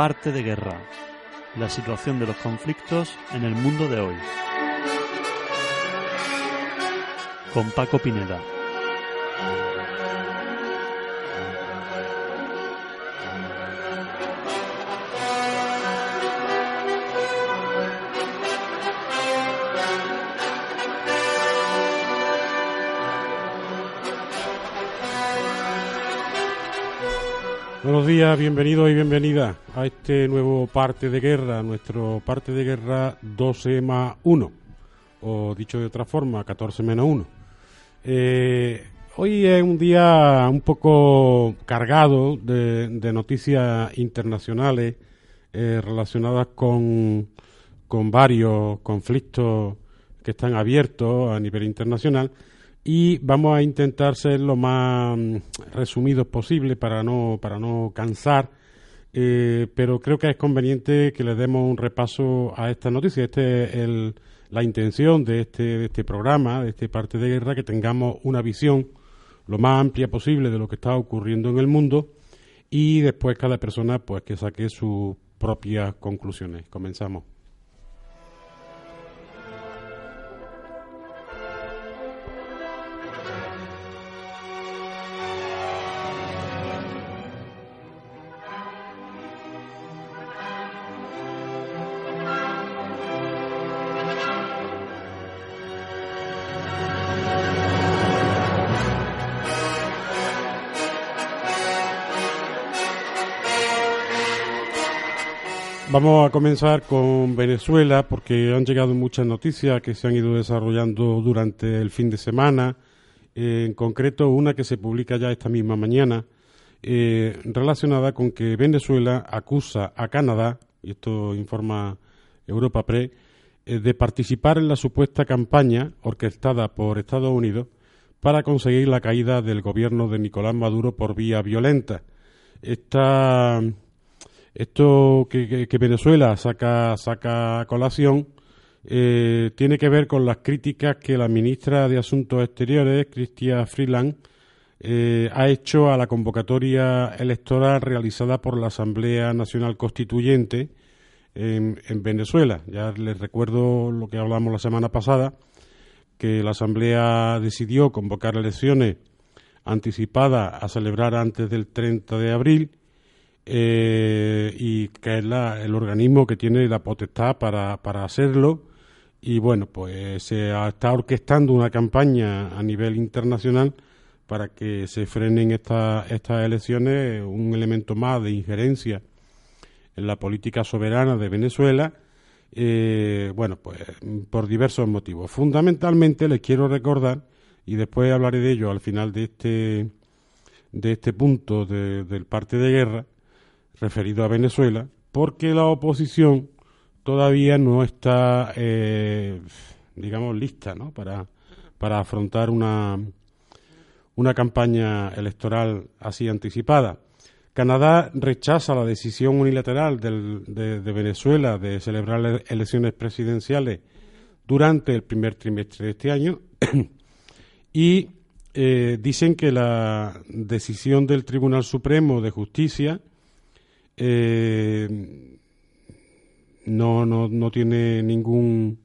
Parte de guerra. La situación de los conflictos en el mundo de hoy. Con Paco Pineda. Buenos días, bienvenidos y bienvenidas a este nuevo parte de guerra, nuestro parte de guerra 12 más 1, o dicho de otra forma, 14 menos 1. Eh, hoy es un día un poco cargado de, noticias internacionales eh, relacionadas con, con varios conflictos que están abiertos a nivel internacional y vamos a intentar ser lo más mm, resumidos posible para no, para no cansar, eh, pero creo que es conveniente que le demos un repaso a esta noticia. Esta es la intención de este, de este programa, de este parte de guerra, que tengamos una visión lo más amplia posible de lo que está ocurriendo en el mundo y después cada persona pues que saque sus propias conclusiones. Comenzamos. Vamos a comenzar con Venezuela porque han llegado muchas noticias que se han ido desarrollando durante el fin de semana, eh, en concreto una que se publica ya esta misma mañana, eh, relacionada con que Venezuela acusa a Canadá, y esto informa Europa Pre, eh, de participar en la supuesta campaña orquestada por Estados Unidos para conseguir la caída del gobierno de Nicolás Maduro por vía violenta. Esta esto que, Venezuela saca, saca colación eh, tiene que ver con las críticas que la ministra de Asuntos Exteriores, Cristia Freeland, eh, ha hecho a la convocatoria electoral realizada por la Asamblea Nacional Constituyente en, en, Venezuela. Ya les recuerdo lo que hablamos la semana pasada, que la Asamblea decidió convocar elecciones anticipadas a celebrar antes del 30 de abril eh, y que es el organismo que tiene la potestad para, para hacerlo. Y bueno, pues se está orquestando una campaña a nivel internacional para que se frenen estas estas elecciones, un elemento más de injerencia en la política soberana de Venezuela. Eh, bueno, pues por diversos motivos. Fundamentalmente les quiero recordar, y después hablaré de ello al final de este, de este punto del parte de guerra, referido a Venezuela, porque la oposición todavía no está, eh, digamos, lista ¿no? para, para afrontar una, una campaña electoral así anticipada. Canadá rechaza la decisión unilateral de, Venezuela de celebrar elecciones presidenciales durante el primer trimestre de este año y eh, dicen que la decisión del Tribunal Supremo de Justicia eh, no, no, no tiene ningún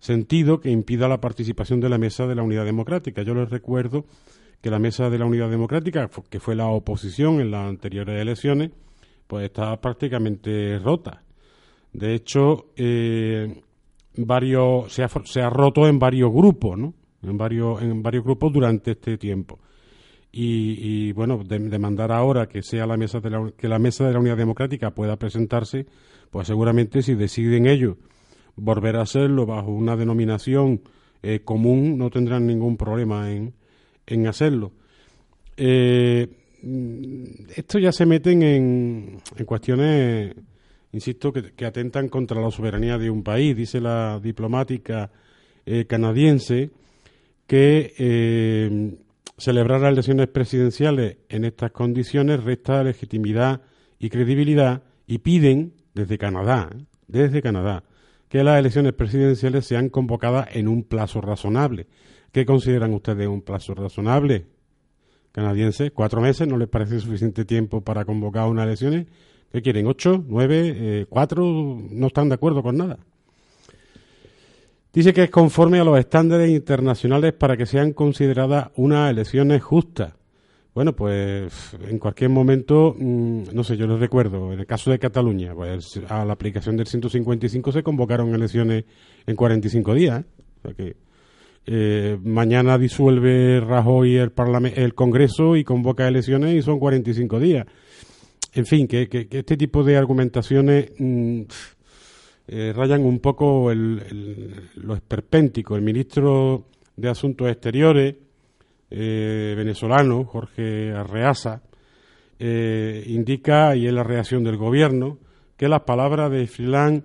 sentido que impida la participación de la mesa de la Unidad Democrática. Yo les recuerdo que la mesa de la Unidad Democrática, que fue la oposición en las anteriores elecciones, pues está prácticamente rota. De hecho, eh, varios, se, ha, se ha roto en varios grupos, ¿no? En varios, en varios grupos durante este tiempo y, bueno, demandar ahora que sea la mesa de la, que la mesa de la Unidad Democrática pueda presentarse, pues seguramente si deciden ellos volver a hacerlo bajo una denominación eh, común, no tendrán ningún problema en, en hacerlo. Eh, esto ya se meten en, en cuestiones, insisto, que, atentan contra la soberanía de un país. Dice la diplomática eh, canadiense que celebrar las elecciones presidenciales en estas condiciones resta legitimidad y credibilidad y piden desde Canadá, desde Canadá, que las elecciones presidenciales sean convocadas en un plazo razonable. ¿Qué consideran ustedes un plazo razonable? Canadiense, cuatro meses, ¿no les parece suficiente tiempo para convocar unas elecciones? ¿Qué quieren? ¿Ocho? ¿Nueve? Eh, ¿Cuatro? No están de acuerdo con nada. Dice que es conforme a los estándares internacionales para que sean consideradas unas elecciones justas. Bueno, pues en cualquier momento, mm, no sé, yo les recuerdo, en el caso de Cataluña, pues a la aplicación del 155 se convocaron elecciones en 45 días. O sea que eh, mañana disuelve Rajoy el, el Congreso y convoca elecciones y son 45 días. En fin, que, este tipo de argumentaciones mm, eh, rayan un poco lo esperpéntico. El ministro de Asuntos Exteriores eh, venezolano, Jorge Arreaza, indica, y es la reacción del gobierno, que las palabras de Freeland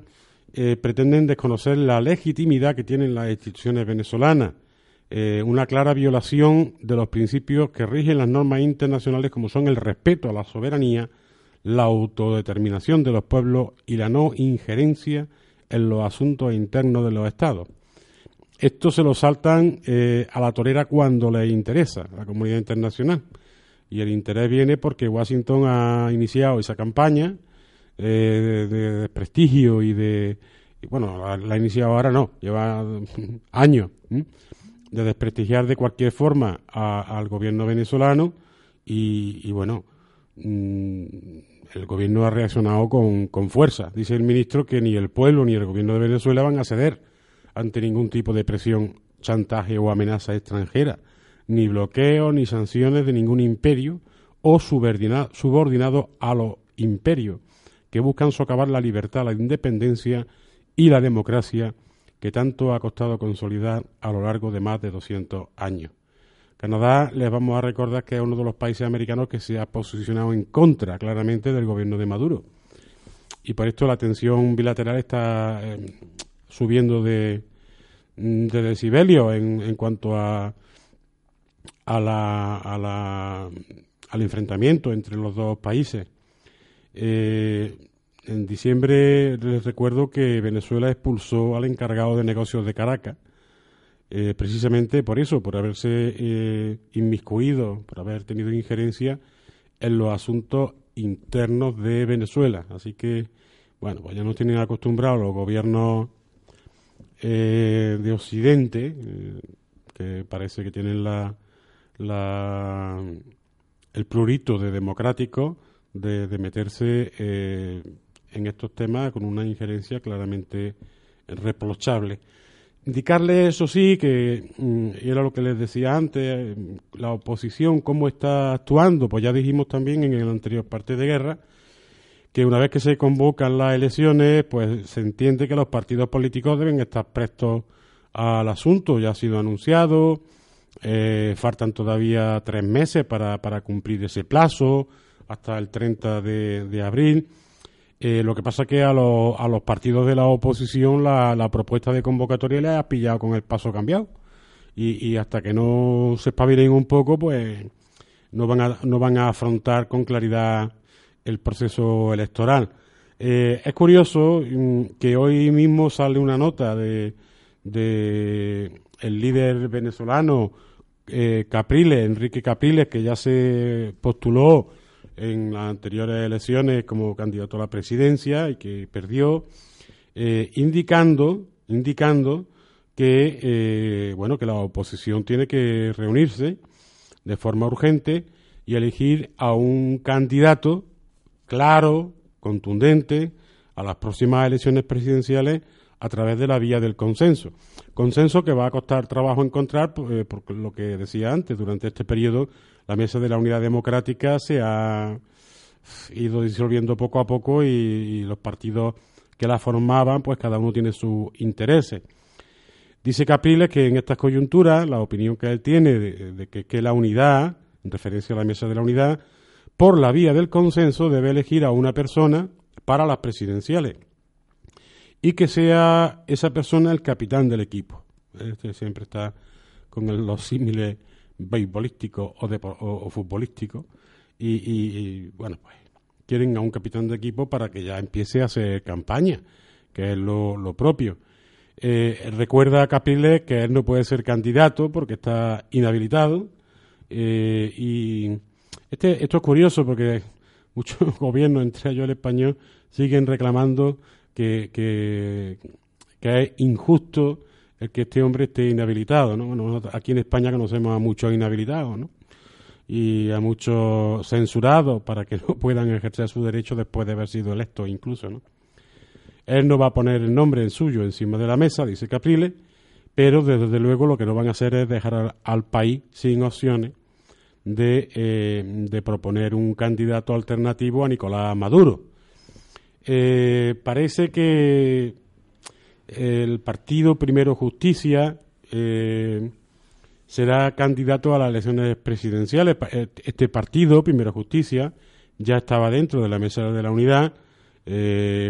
eh, pretenden desconocer la legitimidad que tienen las instituciones venezolanas, eh, una clara violación de los principios que rigen las normas internacionales como son el respeto a la soberanía, la autodeterminación de los pueblos y la no injerencia en los asuntos internos de los estados. Esto se lo saltan eh, a la torera cuando les interesa a la comunidad internacional. Y el interés viene porque Washington ha iniciado esa campaña de, desprestigio y de. bueno, la, ha iniciado ahora no, lleva años de desprestigiar de cualquier forma al gobierno venezolano y, bueno, mm, el gobierno ha reaccionado con, con fuerza. Dice el ministro que ni el pueblo ni el gobierno de Venezuela van a ceder ante ningún tipo de presión, chantaje o amenaza extranjera, ni bloqueo ni sanciones de ningún imperio o subordinado, subordinado a los imperios que buscan socavar la libertad, la independencia y la democracia que tanto ha costado consolidar a lo largo de más de 200 años. Canadá, les vamos a recordar que es uno de los países americanos que se ha posicionado en contra claramente del gobierno de Maduro. Y por esto la tensión bilateral está eh, subiendo de, de decibelio en, en cuanto a, a la, a la, al enfrentamiento entre los dos países. Eh, en diciembre les recuerdo que Venezuela expulsó al encargado de negocios de Caracas, eh, precisamente por eso, por haberse eh, inmiscuido, por haber tenido injerencia en los asuntos internos de Venezuela. Así que, bueno, pues ya nos tienen acostumbrados los gobiernos de Occidente, que parece que tienen la, la, el prurito de democrático, de, meterse eh, en estos temas con una injerencia claramente reprochable. Indicarle, eso sí, que mm, era lo que les decía antes, la oposición, cómo está actuando, pues ya dijimos también en el anterior parte de guerra, que una vez que se convocan las elecciones, pues se entiende que los partidos políticos deben estar prestos al asunto, ya ha sido anunciado, eh, faltan todavía tres meses para, para cumplir ese plazo, hasta el 30 de, abril. Eh, lo que pasa es que a, los partidos de la oposición la, propuesta de convocatoria le ha pillado con el paso cambiado. Y, hasta que no se espabilen un poco, pues no van a, no van a afrontar con claridad el proceso electoral. Eh, es curioso mm, que hoy mismo sale una nota de, de el líder venezolano eh, Capriles, Enrique Capriles, que ya se postuló en las anteriores elecciones como candidato a la presidencia y que perdió, eh, indicando, indicando que eh, bueno que la oposición tiene que reunirse de forma urgente y elegir a un candidato claro, contundente a las próximas elecciones presidenciales a través de la vía del consenso. Consenso que va a costar trabajo encontrar, eh, por lo que decía antes, durante este periodo la mesa de la unidad democrática se ha ido disolviendo poco a poco y, los partidos que la formaban, pues cada uno tiene sus intereses. Dice Capriles que en estas coyunturas la opinión que él tiene de, que, que, la unidad, en referencia a la mesa de la unidad, por la vía del consenso debe elegir a una persona para las presidenciales y que sea esa persona el capitán del equipo. Este siempre está con los símiles beisbolístico o, o, futbolístico y, bueno, pues quieren a un capitán de equipo para que ya empiece a hacer campaña, que es lo, propio. Eh, recuerda a Capriles que él no puede ser candidato porque está inhabilitado eh, y este, esto es curioso porque muchos gobiernos, entre ellos el español, siguen reclamando que, que, es injusto el que este hombre esté inhabilitado. ¿no? Aquí en España conocemos a muchos inhabilitados ¿no? y a muchos censurados para que no puedan ejercer su derecho después de haber sido electos incluso. ¿no? Él no va a poner el nombre suyo encima de la mesa, dice Capriles, pero desde luego lo que no van a hacer es dejar al, país sin opciones eh, de, proponer un candidato alternativo a Nicolás Maduro. Eh, parece que el partido Primero Justicia eh, será candidato a las elecciones presidenciales. Este partido, Primero Justicia, ya estaba dentro de la mesa de la unidad.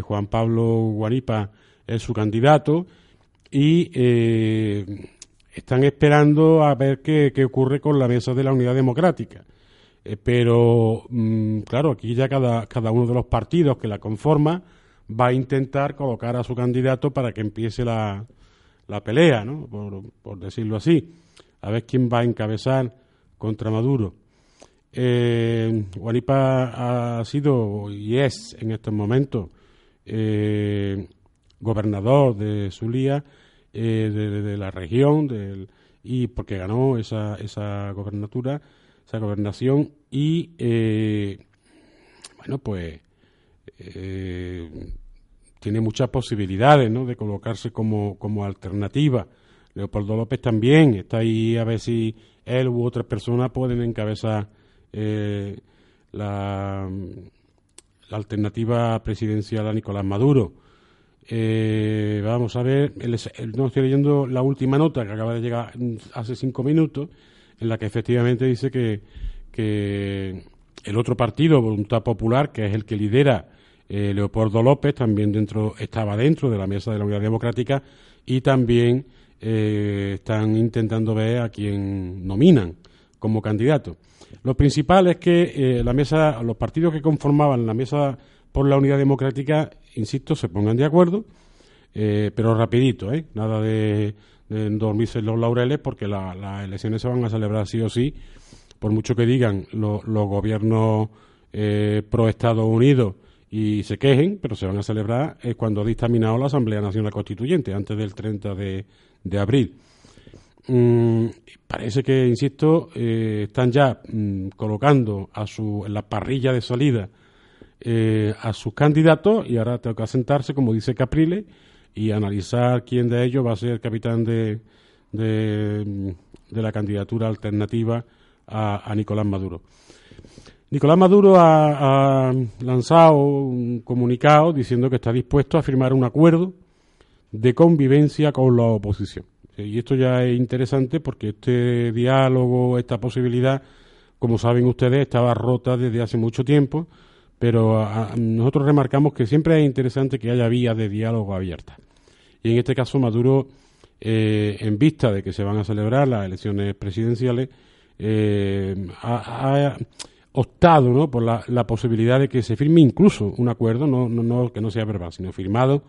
Juan Pablo Guanipa es su candidato y eh, están esperando a ver qué, ocurre con la mesa de la unidad democrática. Eh, pero, mm, claro, aquí ya cada, cada uno de los partidos que la conforma va a intentar colocar a su candidato para que empiece la, la pelea, ¿no? Por, decirlo así. A ver quién va a encabezar contra Maduro. Eh, Guanipa ha sido y es en estos momentos eh, gobernador de Zulia eh, de, la región y porque ganó esa, esa gobernatura, gobernación y eh, bueno pues eh, tiene muchas posibilidades ¿no? de colocarse como, como alternativa. Leopoldo López también está ahí a ver si él u otra persona pueden encabezar la, la alternativa presidencial a Nicolás Maduro. Eh, vamos a ver, no estoy leyendo la última nota que acaba de llegar hace cinco minutos, en la que efectivamente dice que, que el otro partido, Voluntad Popular, que es el que lidera eh, Leopoldo López, también dentro estaba dentro de la mesa de la Unidad Democrática y también eh, están intentando ver a quién nominan como candidato. Lo principal es que la mesa, los partidos que conformaban la mesa por la unidad democrática, insisto, se pongan de acuerdo, eh, pero rapidito, ¿eh? Nada de, dormirse en los laureles porque las elecciones se van a celebrar sí o sí, por mucho que digan los gobiernos eh, pro Estados Unidos y se quejen, pero se van a celebrar eh, cuando ha dictaminado la Asamblea Nacional Constituyente, antes del 30 de, abril. Mm, parece que, insisto, están ya mm, colocando a su, en la parrilla de salida eh, a sus candidatos y ahora tengo que sentarse, como dice Caprile, y analizar quién de ellos va a ser capitán de, de, la candidatura alternativa a, Nicolás Maduro. Nicolás Maduro ha, lanzado un comunicado diciendo que está dispuesto a firmar un acuerdo de convivencia con la oposición. Y esto ya es interesante porque este diálogo, esta posibilidad, como saben ustedes, estaba rota desde hace mucho tiempo pero nosotros remarcamos que siempre es interesante que haya vías de diálogo abiertas. Y en este caso Maduro, eh, en vista de que se van a celebrar las elecciones presidenciales, eh, ha, optado ¿no? por la, posibilidad de que se firme incluso un acuerdo, no, que no sea verbal, sino firmado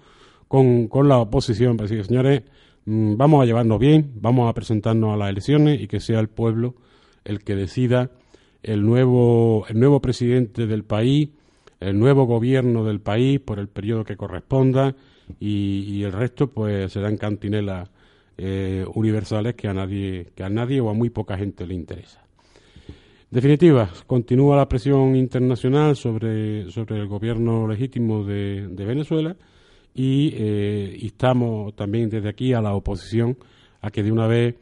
con, con la oposición para decir, señores, mm, vamos a llevarnos bien, vamos a presentarnos a las elecciones y que sea el pueblo el que decida el nuevo, el nuevo presidente del país, el nuevo gobierno del país por el periodo que corresponda y, el resto pues serán cantinelas eh, universales que a nadie que a nadie o a muy poca gente le interesa. Definitiva, continúa la presión internacional sobre, sobre el gobierno legítimo de, Venezuela y eh, instamos también desde aquí a la oposición a que de una vez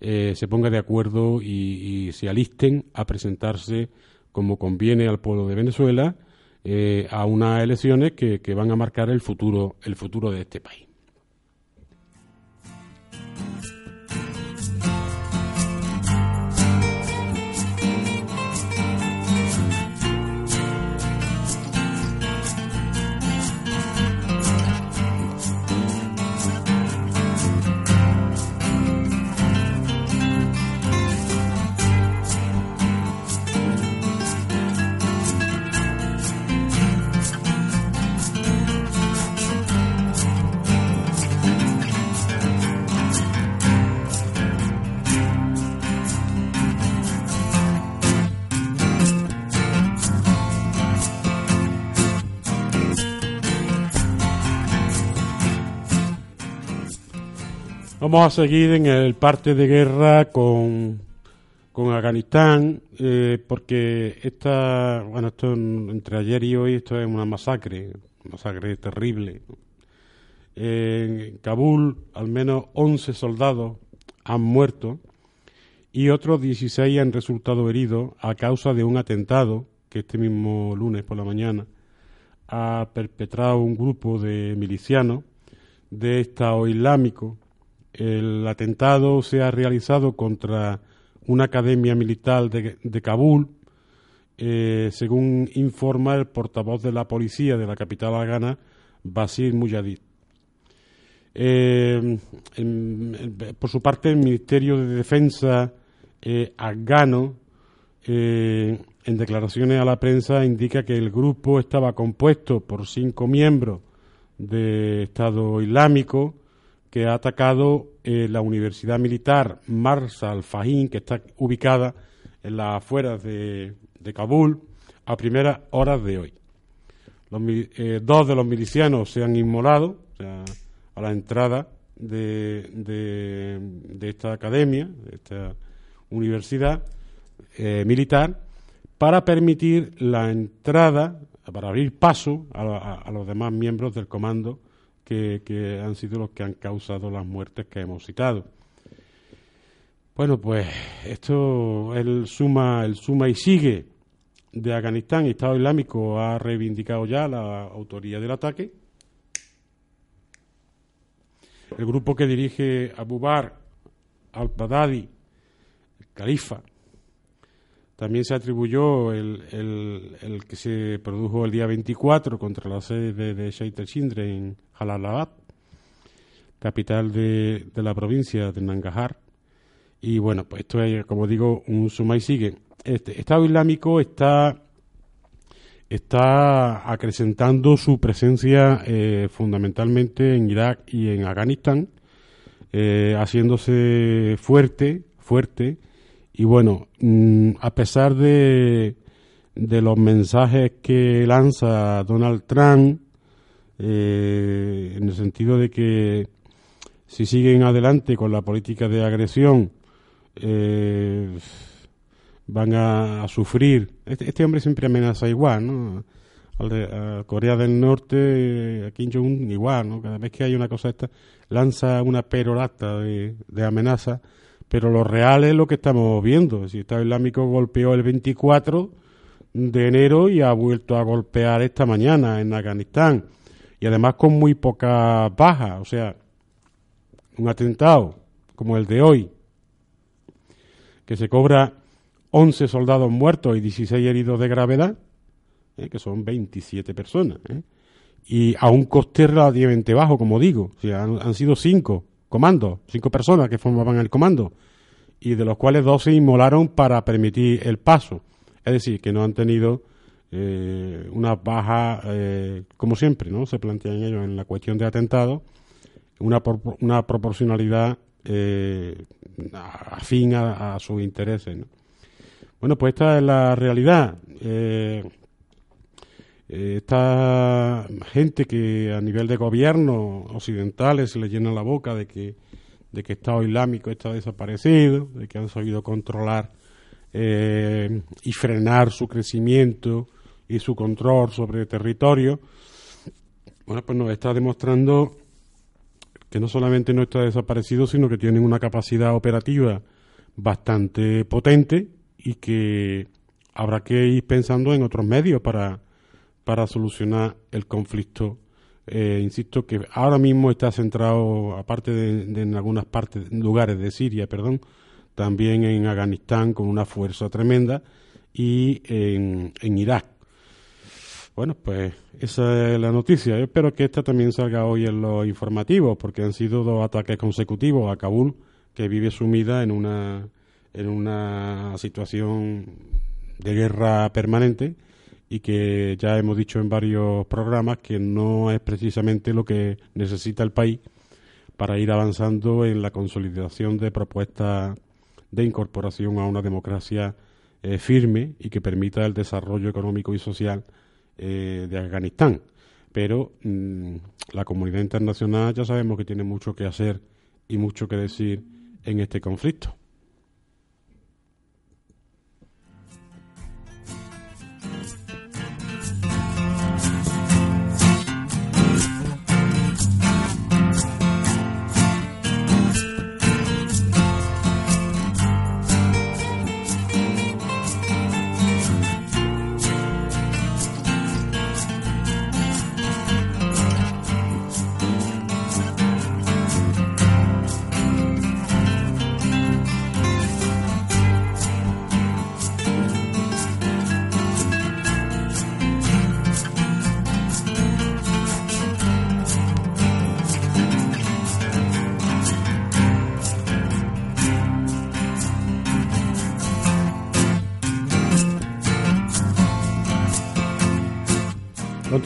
eh, se ponga de acuerdo y, se alisten a presentarse como conviene al pueblo de Venezuela eh, a unas elecciones que, que van a marcar el futuro, el futuro de este país. Vamos a seguir en el parte de guerra con, con Afganistán, eh, porque esta, bueno, esto entre ayer y hoy esto es una masacre, una masacre terrible. En Kabul, al menos 11 soldados han muerto y otros 16 han resultado heridos a causa de un atentado que este mismo lunes por la mañana ha perpetrado un grupo de milicianos de Estado Islámico el atentado se ha realizado contra una academia militar de, Kabul, eh, según informa el portavoz de la policía de la capital afgana, Basir Mujadid. Eh, por su parte, el Ministerio de Defensa eh, afgano, en declaraciones a la prensa, indica que el grupo estaba compuesto por cinco miembros de Estado Islámico, que ha atacado eh, la Universidad Militar Marsal Fahim, que está ubicada en las afueras de, Kabul, a primeras horas de hoy. Eh, dos de los milicianos se han inmolado a la entrada de, esta academia, de esta universidad eh, militar, para permitir la entrada, para abrir paso a los demás miembros del comando que, han sido los que han causado las muertes que hemos citado. Bueno, pues esto el suma, el suma y sigue de Afganistán Estado Islámico ha reivindicado ya la autoría del ataque. El grupo que dirige Abu Bakr al-Baghdadi, el califa, también se atribuyó el, el, que se produjo el día 24 contra la sede de, Sheikh Shindre en Jalalabad, capital de, de, la provincia de Nangarhar. Y bueno, pues esto es, como digo, un suma y sigue. Este Estado Islámico está, está acrecentando su presencia eh, fundamentalmente en Irak y en Afganistán, eh, haciéndose fuerte, fuerte y bueno, mm, a pesar de, de los mensajes que lanza Donald Trump, eh, en el sentido de que si siguen adelante con la política de agresión, eh, van a, sufrir. Este, este, hombre siempre amenaza igual, ¿no? a Corea del Norte, a Kim Jong-un igual, ¿no? Cada vez que hay una cosa esta, lanza una perorata de, de amenaza pero lo real es lo que estamos viendo. El Estado Islámico golpeó el 24 de enero y ha vuelto a golpear esta mañana en Afganistán. Y además con muy poca baja. O sea, un atentado como el de hoy, que se cobra 11 soldados muertos y 16 heridos de gravedad, ¿eh? que son 27 personas. ¿eh? Y a un coste relativamente bajo, como digo. O sea, han, han sido cinco comando, cinco personas que formaban el comando, y de los cuales dos se inmolaron para permitir el paso. Es decir, que no han tenido eh, una baja, eh, como siempre, ¿no? Se plantean ellos en la cuestión de atentados, una, una proporcionalidad eh, afín a, a, sus intereses. Bueno, pues esta es la realidad. Eh, eh, esta gente que a nivel de gobierno occidentales se le llena la boca de que de que Estado Islámico está desaparecido, de que han sabido controlar eh, y frenar su crecimiento y su control sobre el territorio, bueno, pues nos está demostrando que no solamente no está desaparecido, sino que tienen una capacidad operativa bastante potente y que habrá que ir pensando en otros medios para para solucionar el conflicto. Eh, insisto que ahora mismo está centrado, aparte de, en algunas partes, lugares de Siria, perdón, también en Afganistán con una fuerza tremenda y en, Irak. Bueno, pues esa es la noticia. Yo espero que esta también salga hoy en los informativos, porque han sido dos ataques consecutivos a Kabul, que vive sumida en una, en una situación de guerra permanente y que ya hemos dicho en varios programas que no es precisamente lo que necesita el país para ir avanzando en la consolidación de propuestas de incorporación a una democracia eh, firme y que permita el desarrollo económico y social eh, de Afganistán. Pero mm, la comunidad internacional ya sabemos que tiene mucho que hacer y mucho que decir en este conflicto.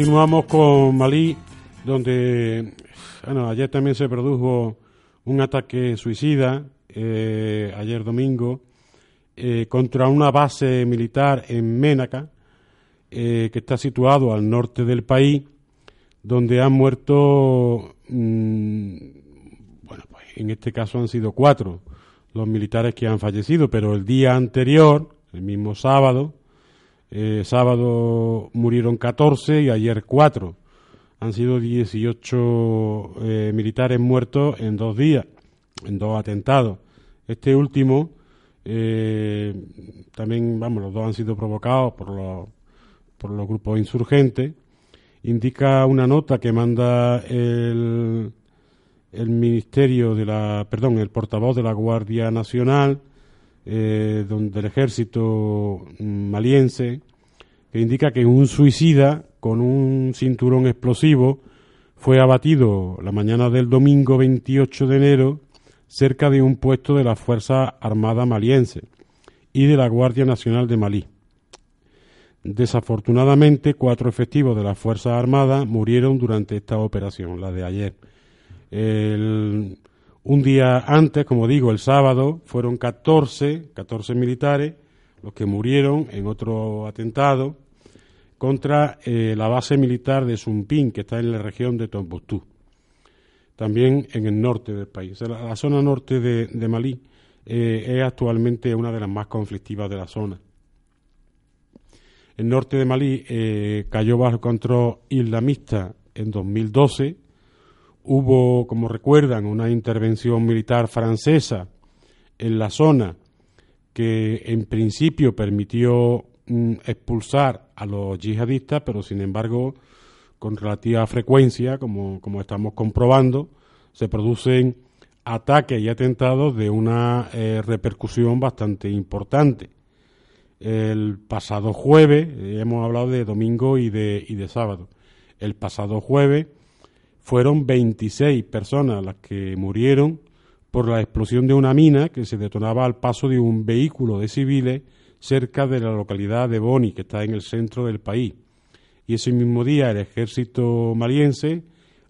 Continuamos con Malí, donde bueno, ayer también se produjo un ataque suicida, eh, ayer domingo, eh, contra una base militar en Ménaca, eh, que está situado al norte del país, donde han muerto, mm, bueno, pues en este caso han sido cuatro los militares que han fallecido, pero el día anterior, el mismo sábado, eh, sábado murieron 14 y ayer 4. Han sido 18 eh, militares muertos en dos días, en dos atentados. Este último, eh, también, vamos, los dos han sido provocados por los, grupos insurgentes. Indica una nota que manda el Ministerio de la, perdón, el portavoz de la Guardia Nacional eh, donde el ejército maliense, que indica que un suicida con un cinturón explosivo fue abatido la mañana del domingo 28 de enero cerca de un puesto de la Fuerza Armada maliense y de la Guardia Nacional de Malí. Desafortunadamente, cuatro efectivos de la Fuerza Armada murieron durante esta operación, la de ayer. El, un día antes, como digo, el sábado, fueron 14, 14 militares los que murieron en otro atentado contra eh, la base militar de Sumpín, que está en la región de Tombuctú, también en el norte del país. La, zona norte de, Malí eh, es actualmente una de las más conflictivas de la zona. El norte de Malí eh, cayó bajo control islamista en 2012 Hubo, como recuerdan, una intervención militar francesa en la zona que en principio permitió mm, expulsar a los yihadistas, pero sin embargo, con relativa frecuencia, como, como estamos comprobando, se producen ataques y atentados de una eh, repercusión bastante importante. El pasado jueves, eh, hemos hablado de domingo y de, y de sábado, el pasado jueves fueron 26 personas las que murieron por la explosión de una mina que se detonaba al paso de un vehículo de civiles cerca de la localidad de Boni, que está en el centro del país. Y ese mismo día el ejército maliense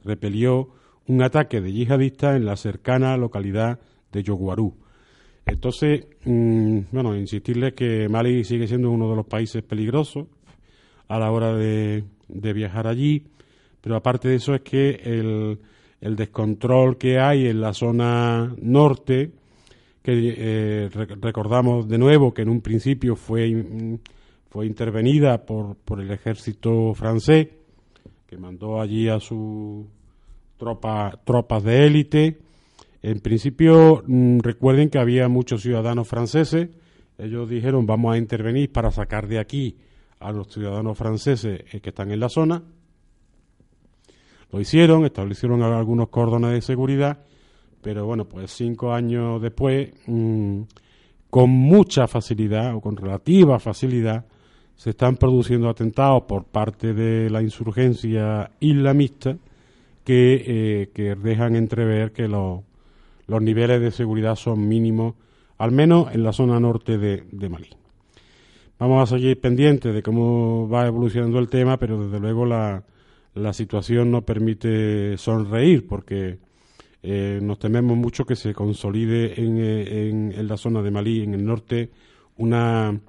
repelió un ataque de yihadistas en la cercana localidad de Yoguarú. Entonces, mm, bueno, insistirles que Mali sigue siendo uno de los países peligrosos a la hora de viajar allí pero aparte de eso es que el, el descontrol que hay en la zona norte, que eh, recordamos de nuevo que en un principio fue, fue intervenida por, por el ejército francés, que mandó allí a sus tropa, tropas de élite. En principio, mm, recuerden que había muchos ciudadanos franceses. Ellos dijeron, vamos a intervenir para sacar de aquí a los ciudadanos franceses eh, que están en la zona. Lo hicieron, establecieron algunos cordones de seguridad, pero bueno, pues cinco años después, mm, con mucha facilidad o con relativa facilidad, se están produciendo atentados por parte de la insurgencia islamista que, eh, que dejan entrever que los, los niveles de seguridad son mínimos, al menos en la zona norte de, de Malí. Vamos a seguir pendientes de cómo va evolucionando el tema, pero desde luego la, la situación no permite sonreír porque eh, nos tememos mucho que se consolide eh, en, en, la zona de Malí, en el norte, una,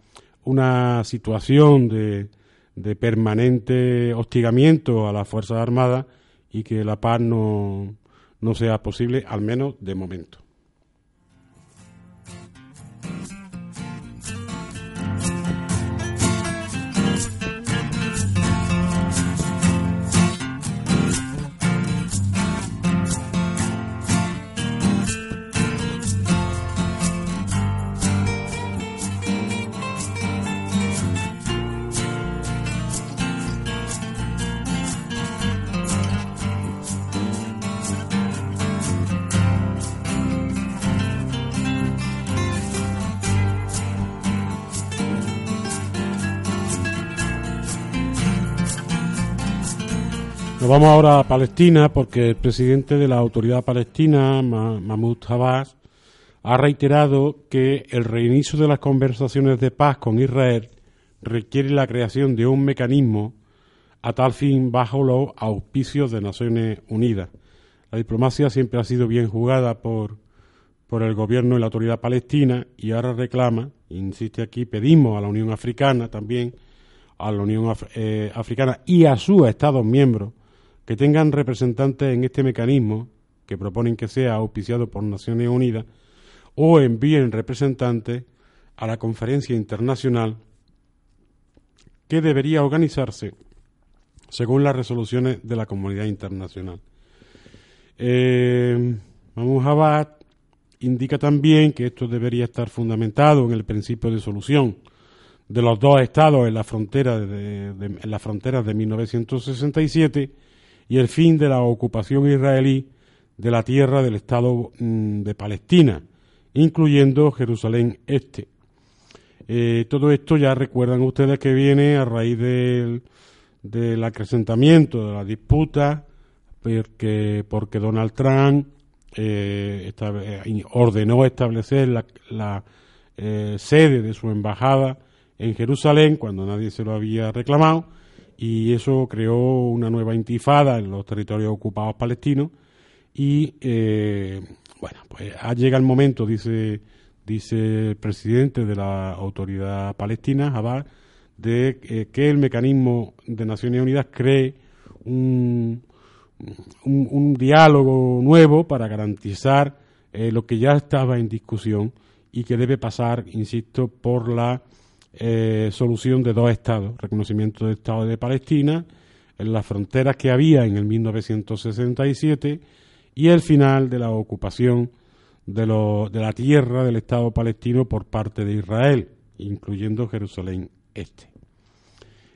una situación de, de permanente hostigamiento a las Fuerzas Armadas y que la paz no, no sea posible, al menos de momento. Vamos ahora a Palestina porque el presidente de la autoridad palestina, Mahmoud Abbas, ha reiterado que el reinicio de las conversaciones de paz con Israel requiere la creación de un mecanismo a tal fin bajo los auspicios de Naciones Unidas. La diplomacia siempre ha sido bien jugada por, por el gobierno y la autoridad palestina y ahora reclama, insiste aquí, pedimos a la Unión Africana también, a la Unión eh, Africana y a sus Estados miembros que tengan representantes en este mecanismo, que proponen que sea auspiciado por Naciones Unidas, o envíen representantes a la conferencia internacional que debería organizarse según las resoluciones de la comunidad internacional. Eh, Mahmoud indica también que esto debería estar fundamentado en el principio de solución de los dos estados en la frontera de, en las fronteras de 1967 y el fin de la ocupación israelí de la tierra del Estado mm, de Palestina, incluyendo Jerusalén Este. Eh, todo esto ya recuerdan ustedes que viene a raíz del, acrecentamiento de la disputa, porque, porque Donald Trump eh, eh, ordenó establecer la, sede de su embajada en Jerusalén cuando nadie se lo había reclamado y eso creó una nueva intifada en los territorios ocupados palestinos y eh, bueno pues llega el momento dice dice el presidente de la autoridad palestina Jabal de eh, que el mecanismo de Naciones Unidas cree un, un, diálogo nuevo para garantizar eh, lo que ya estaba en discusión y que debe pasar, insisto, por la eh, solución de dos estados, reconocimiento del Estado de Palestina, en las fronteras que había en el 1967 y el final de la ocupación de, la tierra del Estado palestino por parte de Israel, incluyendo Jerusalén Este.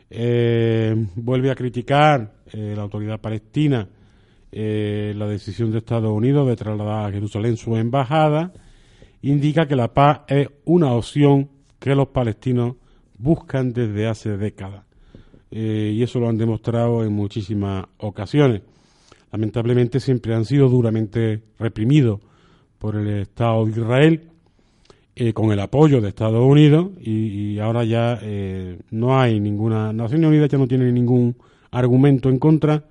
Eh, vuelve a criticar eh, la autoridad palestina la decisión de Estados Unidos de trasladar a Jerusalén su embajada, indica que la paz es una opción que los palestinos buscan desde hace décadas. Eh, y eso lo han demostrado en muchísimas ocasiones. Lamentablemente siempre han sido duramente reprimidos por el Estado de Israel, eh, con el apoyo de Estados Unidos, y, ahora ya eh, no hay ninguna. Naciones Unidas ya no tiene ningún argumento en contra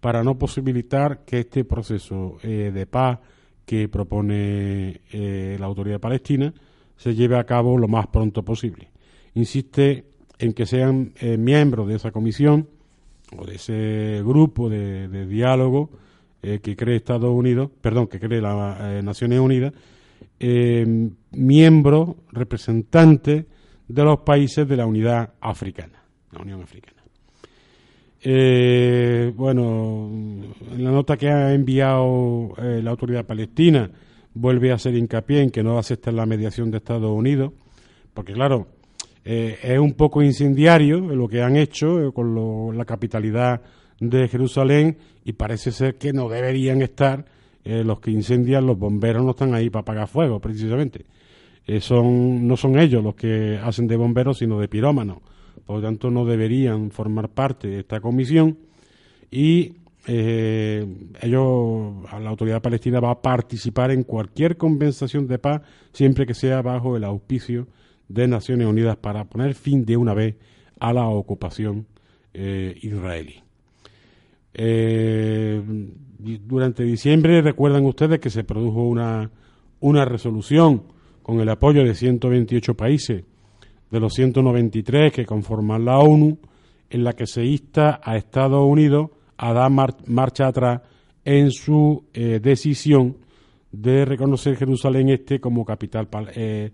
para no posibilitar que este proceso de paz que propone la autoridad palestina se lleve a cabo lo más pronto posible. Insiste en que sean eh, miembros de esa comisión o de ese grupo de, diálogo eh, que cree Estados Unidos, perdón, que cree las eh, Naciones Unidas, miembros, representantes de los países de la unidad africana, la Unión Africana. bueno, en la nota que ha enviado la autoridad palestina, vuelve a hacer hincapié en que no acepta la mediación de Estados Unidos, porque claro, eh, es un poco incendiario lo que han hecho eh, con la capitalidad de Jerusalén y parece ser que no deberían estar eh, los que incendian, los bomberos no están ahí para apagar fuego, precisamente. son, no son ellos los que hacen de bomberos, sino de pirómanos. Por lo tanto, no deberían formar parte de esta comisión y eh, ellos, la autoridad palestina va a participar en cualquier compensación de paz siempre que sea bajo el auspicio de Naciones Unidas para poner fin de una vez a la ocupación eh, israelí. Eh, durante diciembre recuerdan ustedes que se produjo una, una resolución con el apoyo de 128 países de los 193 que conforman la ONU en la que se insta a Estados Unidos a dar marcha atrás en su eh, decisión de reconocer Jerusalén este como capital, eh,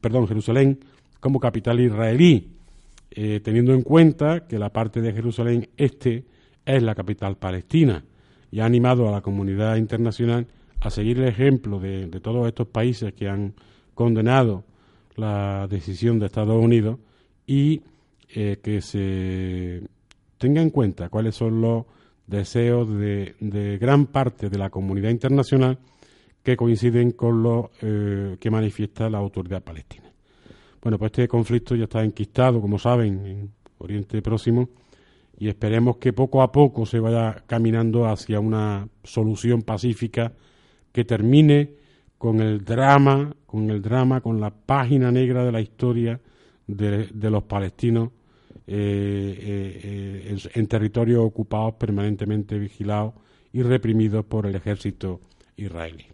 perdón, Jerusalén como capital israelí, eh, teniendo en cuenta que la parte de Jerusalén este es la capital palestina y ha animado a la comunidad internacional a seguir el ejemplo de, todos estos países que han condenado la decisión de Estados Unidos y eh, que se tenga en cuenta cuáles son los deseos de, gran parte de la comunidad internacional que coinciden con los eh, que manifiesta la autoridad palestina. Bueno, pues este conflicto ya está enquistado, como saben, en Oriente Próximo y esperemos que poco a poco se vaya caminando hacia una solución pacífica que termine con el drama, con el drama, con la página negra de la historia de, los palestinos eh, eh, en, en territorios ocupados, permanentemente vigilados y reprimidos por el ejército israelí.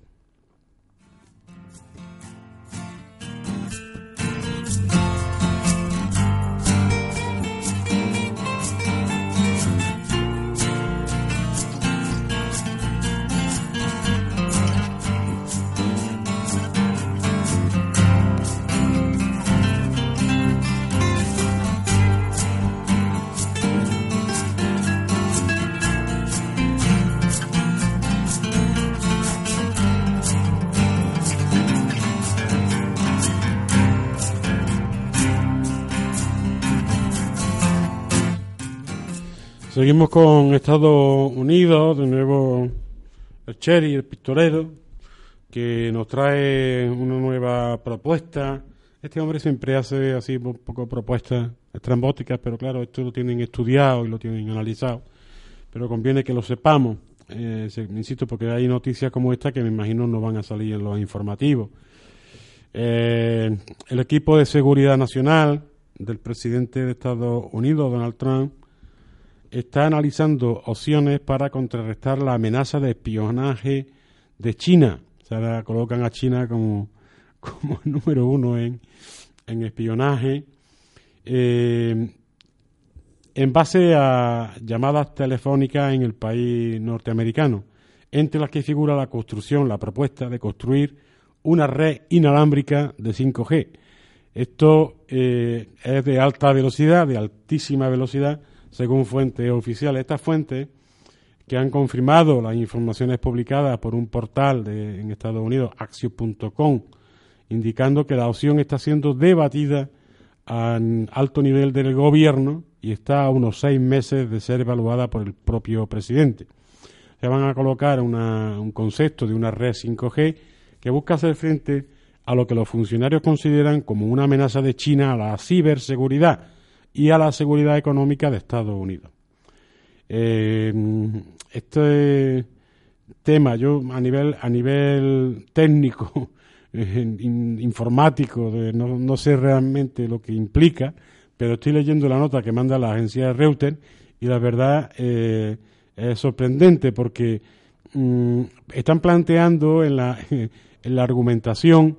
Seguimos con Estados Unidos, de nuevo el Cherry, el pistolero, que nos trae una nueva propuesta. Este hombre siempre hace así un poco propuestas estrambóticas, pero claro, esto lo tienen estudiado y lo tienen analizado. Pero conviene que lo sepamos, eh, insisto, porque hay noticias como esta que me imagino no van a salir en los informativos. Eh, el equipo de seguridad nacional del presidente de Estados Unidos, Donald Trump, está analizando opciones para contrarrestar la amenaza de espionaje de China. O sea, colocan a China como, como número uno en, en espionaje. Eh, en base a llamadas telefónicas en el país norteamericano, entre las que figura la construcción, la propuesta de construir una red inalámbrica de 5G. Esto eh, es de alta velocidad, de altísima velocidad, según fuentes oficiales. Estas fuentes, que han confirmado las informaciones publicadas por un portal de, en Estados Unidos, Axio.com, indicando que la opción está siendo debatida a alto nivel del gobierno y está a unos seis meses de ser evaluada por el propio presidente. Se van a colocar un concepto de una red 5G que busca hacer frente a lo que los funcionarios consideran como una amenaza de China a la ciberseguridad, y a la seguridad económica de Estados Unidos. Eh, este tema, yo a nivel, a nivel técnico, informático, no, sé realmente lo que implica, pero estoy leyendo la nota que manda la agencia Reuters y la verdad eh, es sorprendente porque mm, están planteando en la, en la argumentación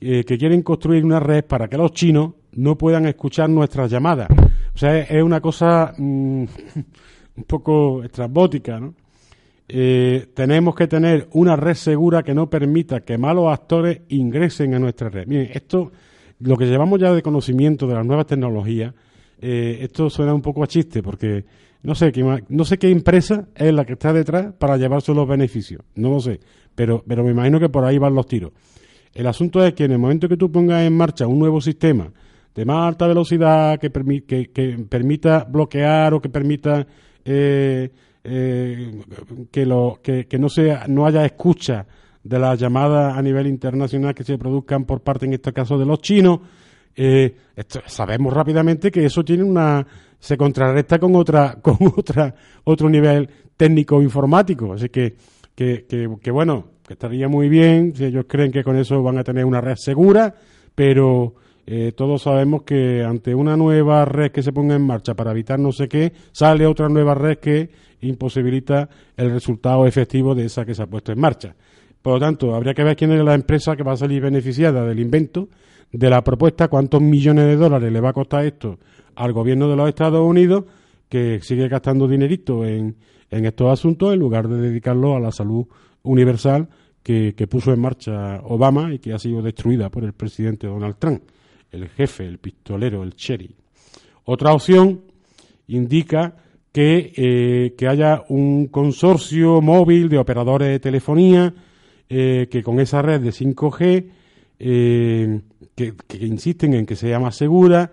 eh, que quieren construir una red para que los chinos no puedan escuchar nuestras llamadas. O sea, es una cosa mm, un poco estrambótica. Eh, tenemos que tener una red segura que no permita que malos actores ingresen a nuestra red. Miren, esto, lo que llevamos ya de conocimiento de las nuevas tecnologías, eh, esto suena un poco a chiste, porque no sé, qué, no sé qué empresa es la que está detrás para llevarse los beneficios, no lo sé, pero, pero me imagino que por ahí van los tiros. El asunto es que en el momento que tú pongas en marcha un nuevo sistema de más alta velocidad que, que, permita bloquear o que permita eh, eh, que, lo, que, no, sea, no haya escucha de las llamadas a nivel internacional que se produzcan por parte, en este caso, de los chinos, eh, sabemos rápidamente que eso tiene una se contrarresta con otra con otra otro nivel técnico informático. Así que que, que, que bueno que estaría muy bien si ellos creen que con eso van a tener una red segura pero eh, todos sabemos que ante una nueva red que se ponga en marcha para evitar no sé qué, sale otra nueva red que imposibilita el resultado efectivo de esa que se ha puesto en marcha. Por lo tanto, habría que ver quién es la empresa que va a salir beneficiada del invento, de la propuesta, cuántos millones de dólares le va a costar esto al gobierno de los Estados Unidos, que sigue gastando dinerito en, estos asuntos en lugar de dedicarlo a la salud universal que, puso en marcha Obama y que ha sido destruida por el presidente Donald Trump, el jefe, el pistolero, el cherry. Otra opción indica que, eh, que haya un consorcio móvil de operadores de telefonía eh, que con esa red de 5G, eh, que, insisten en que sea más segura,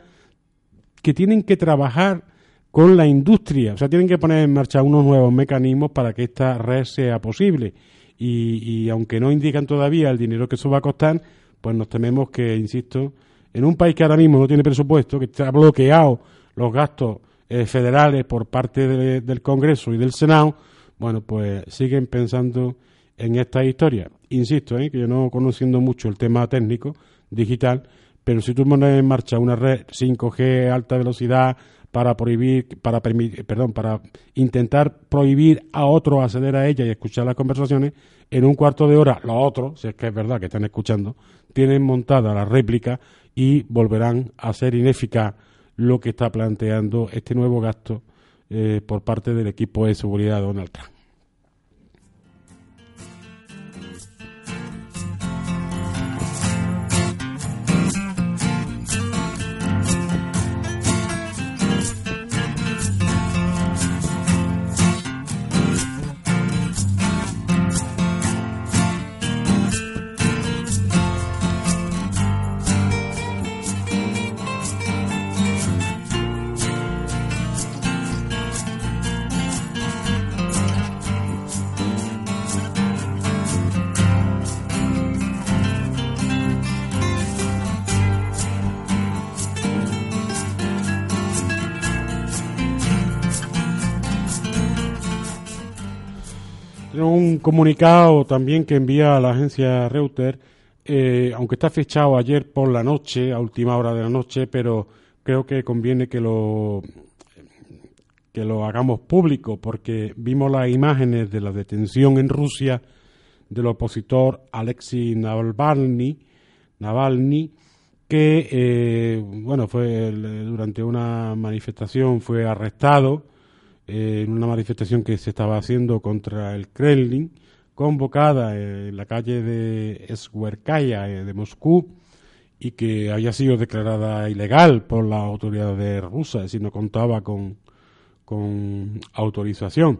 que tienen que trabajar con la industria, o sea, tienen que poner en marcha unos nuevos mecanismos para que esta red sea posible y, aunque no indican todavía el dinero que eso va a costar, pues nos tememos que, insisto, en un país que ahora mismo no tiene presupuesto, que está bloqueado los gastos eh, federales por parte del Congreso y del Senado, bueno, pues siguen pensando en esta historia. Insisto, eh, que yo no conociendo mucho el tema técnico digital, pero si tú pones en marcha una red 5G alta velocidad para prohibir, para permitir, perdón, para intentar prohibir a otros acceder a ella y escuchar las conversaciones, en un cuarto de hora los otros, si es que es verdad que están escuchando, tienen montada la réplica y volverán a ser ineficaz lo que está planteando este nuevo gasto eh, por parte del equipo de seguridad de Donald Trump. Un comunicado también que envía a la agencia Reuters, eh, aunque está fechado ayer por la noche, a última hora de la noche, pero creo que conviene que lo que lo hagamos público porque vimos las imágenes de la detención en Rusia del opositor Alexei Navalny, Navalny que eh, bueno fue durante una manifestación fue arrestado en una manifestación que se estaba haciendo contra el Kremlin, convocada en la calle de Eshuerkaya eh, de Moscú y que había sido declarada ilegal por las autoridades rusas, es decir, no contaba con, con autorización.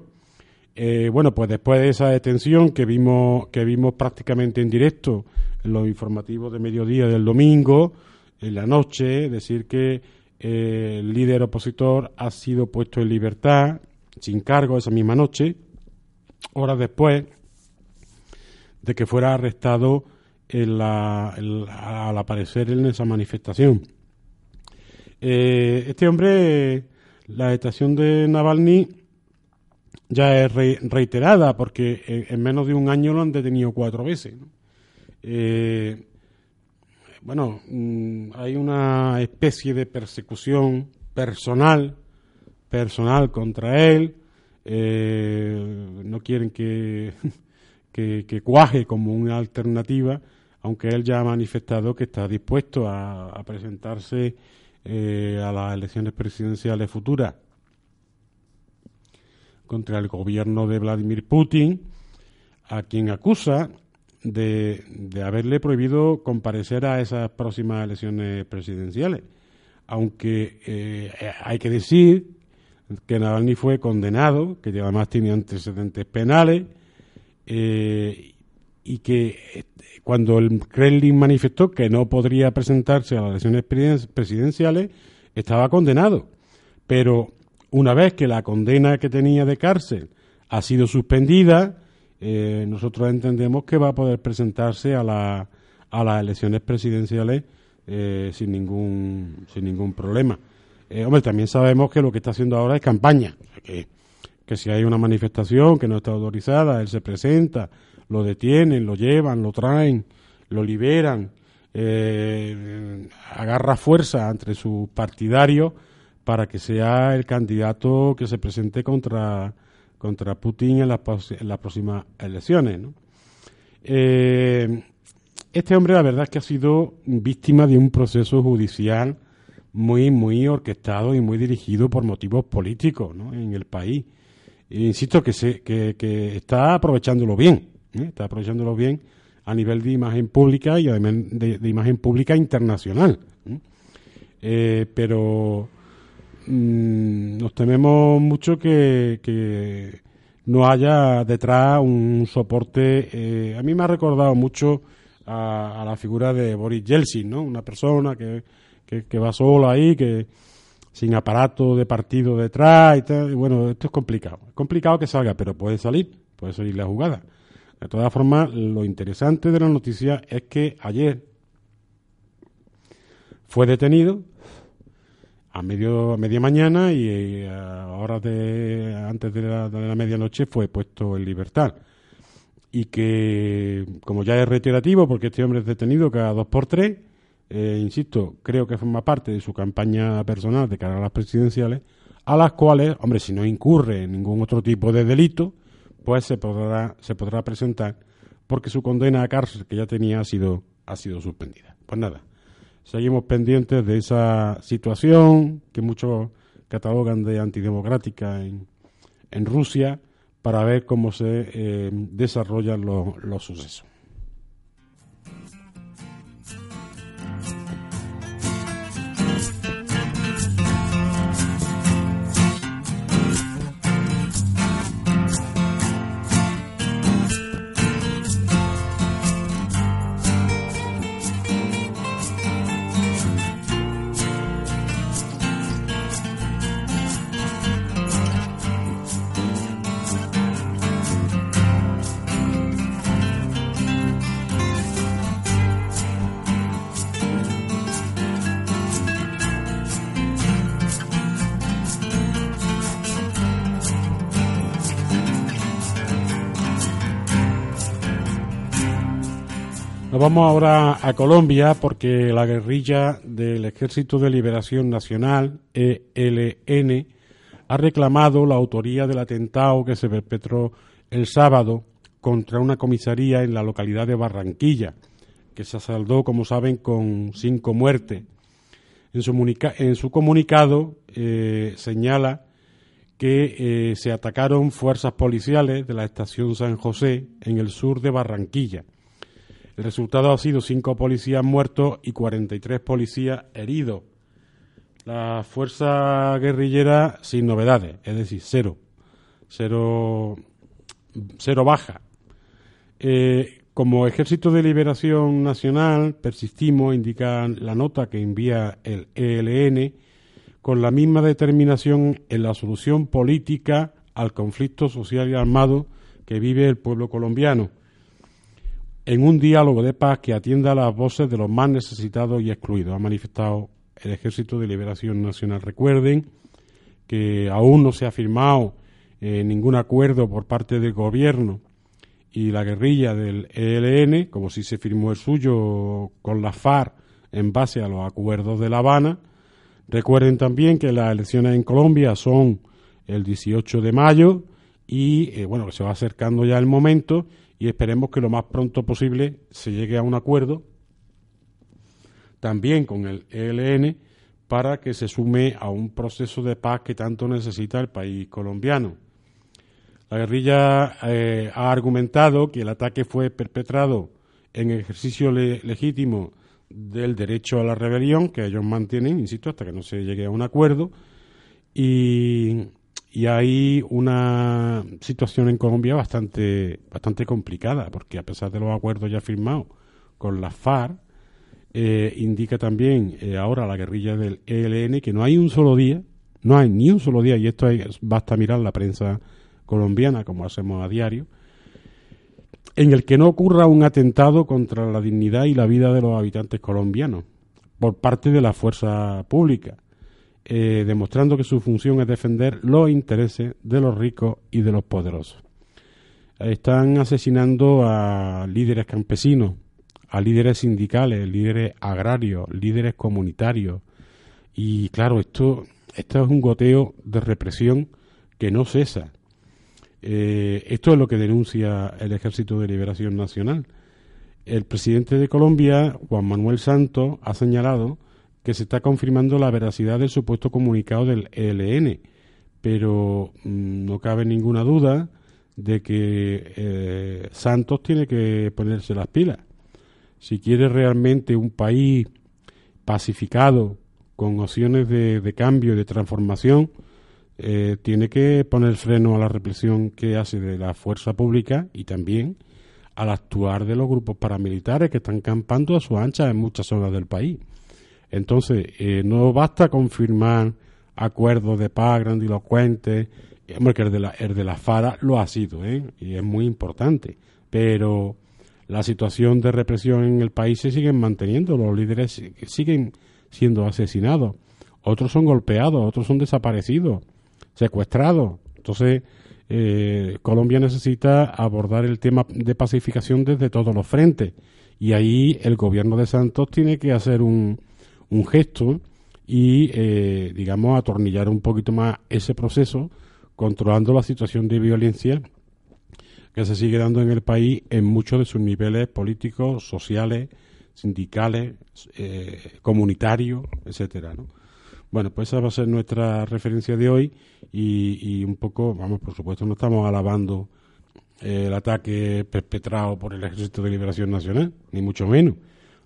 Eh, bueno, pues después de esa detención que vimos, que vimos prácticamente en directo en los informativos de mediodía del domingo, en la noche, decir que el líder opositor ha sido puesto en libertad, sin cargo, esa misma noche, horas después de que fuera arrestado al aparecer en esa manifestación. Eh, este hombre, la estación de Navalny ya es reiterada porque en, menos de un año lo han detenido cuatro veces. Eh, bueno, mm, hay una especie de persecución personal, personal contra él. Eh, no quieren que, que, cuaje como una alternativa, aunque él ya ha manifestado que está dispuesto a, presentarse eh, a las elecciones presidenciales futuras contra el gobierno de Vladimir Putin, a quien acusa de, haberle prohibido comparecer a esas próximas elecciones presidenciales. Aunque eh, hay que decir que Navalny fue condenado, que además tiene antecedentes penales, eh, y que eh, cuando el Kremlin manifestó que no podría presentarse a las elecciones presidenciales, estaba condenado. Pero una vez que la condena que tenía de cárcel ha sido suspendida, eh, nosotros entendemos que va a poder presentarse a, la, a las elecciones presidenciales eh, sin, ningún, sin ningún problema. Eh, hombre, también sabemos que lo que está haciendo ahora es campaña, que, que si hay una manifestación que no está autorizada, él se presenta, lo detienen, lo llevan, lo traen, lo liberan, agarra fuerza entre sus partidarios para que sea el candidato que se presente contra contra Putin en las, próximas elecciones. Eh, este hombre, la verdad es que ha sido víctima de un proceso judicial muy, muy orquestado y muy dirigido por motivos políticos en el país. insisto que, se, que, que está aprovechándolo bien, ¿eh? está aprovechándolo bien a nivel de imagen pública y además de, imagen pública internacional. Eh, pero mm, nos tememos mucho que, que, no haya detrás un soporte. Eh, a mí me ha recordado mucho a, la figura de Boris Yeltsin, ¿no? Una persona que, que, va solo ahí, que sin aparato de partido detrás y tal. bueno, esto es complicado. Es complicado que salga, pero puede salir, puede salir la jugada. De todas formas, lo interesante de la noticia es que ayer fue detenido a medio a media mañana y eh, a horas de antes de la, de la medianoche fue puesto en libertad y que, como ya es reiterativo, porque este hombre es detenido cada dos por tres, eh, insisto, creo que forma parte de su campaña personal de cara a las presidenciales, a las cuales, hombre, si no incurre en ningún otro tipo de delito, pues se podrá, se podrá presentar porque su condena a cárcel que ya tenía ha sido, ha sido suspendida. Pues nada, seguimos pendientes de esa situación que muchos catalogan de antidemocrática en, en Rusia para ver cómo se eh, desarrollan los sucesos. Vamos ahora a Colombia porque la guerrilla del Ejército de Liberación Nacional, ELN, ha reclamado la autoría del atentado que se perpetró el sábado contra una comisaría en la localidad de Barranquilla, que se saldó, como saben, con cinco muertes. En su, comunicado eh, señala que eh, se atacaron fuerzas policiales de la estación San José en el sur de Barranquilla el resultado ha sido cinco policías muertos y 43 policías heridos. La fuerza guerrillera sin novedades, es decir, cero. Cero, cero baja. Eh, como Ejército de Liberación Nacional persistimos, indica la nota que envía el ELN, con la misma determinación en la solución política al conflicto social y armado que vive el pueblo colombiano en un diálogo de paz que atienda las voces de los más necesitados y excluidos, ha manifestado el Ejército de Liberación Nacional. Recuerden que aún no se ha firmado eh, ningún acuerdo por parte del gobierno y la guerrilla del ELN, como si se firmó el suyo con la FARC en base a los acuerdos de La Habana. Recuerden también que las elecciones en Colombia son el 18 de mayo y eh, bueno, se va acercando ya el momento y esperemos que lo más pronto posible se llegue a un acuerdo también con el ELN para que se sume a un proceso de paz que tanto necesita el país colombiano. La guerrilla eh, ha argumentado que el ataque fue perpetrado en ejercicio legítimo del derecho a la rebelión, que ellos mantienen, insisto, hasta que no se llegue a un acuerdo, y y hay una situación en Colombia bastante, bastante complicada, porque a pesar de los acuerdos ya firmados con la FARC, eh, indica también eh, ahora la guerrilla del ELN que no hay un solo día, no hay ni un solo día, y esto basta mirar la prensa colombiana, como hacemos a diario, en el que no ocurra un atentado contra la dignidad y la vida de los habitantes colombianos por parte de la fuerza pública. Eh, demostrando que su función es defender los intereses de los ricos y de los poderosos. Están asesinando a líderes campesinos, a líderes sindicales, líderes agrarios, líderes comunitarios. Y claro, esto, esto es un goteo de represión que no cesa. Eh, esto es lo que denuncia el Ejército de Liberación Nacional. El presidente de Colombia, Juan Manuel Santos, ha señalado que se está confirmando la veracidad del supuesto comunicado del ELN, pero mm, no cabe ninguna duda de que eh, Santos tiene que ponerse las pilas. Si quiere realmente un país pacificado, con opciones de, cambio, de transformación, eh, tiene que poner freno a la represión que hace de la fuerza pública y también al actuar de los grupos paramilitares que están campando a su ancha en muchas zonas del país. Entonces, eh, no basta confirmar acuerdos de paz grandilocuentes, hombre, que el de la, el de la FARA lo ha sido, ¿eh? y es muy importante, pero la situación de represión en el país se sigue manteniendo, los líderes siguen siendo asesinados, otros son golpeados, otros son desaparecidos, secuestrados. Entonces, eh, Colombia necesita abordar el tema de pacificación desde todos los frentes. Y ahí el gobierno de Santos tiene que hacer un, un gesto y, eh, digamos, atornillar un poquito más ese proceso, controlando la situación de violencia que se sigue dando en el país en muchos de sus niveles políticos, sociales, sindicales, eh, comunitarios, etcétera, ¿no? Bueno, pues esa va a ser nuestra referencia de hoy y, un poco, vamos, por supuesto, no estamos alabando eh, el ataque perpetrado por el Ejército de Liberación Nacional, ni mucho menos.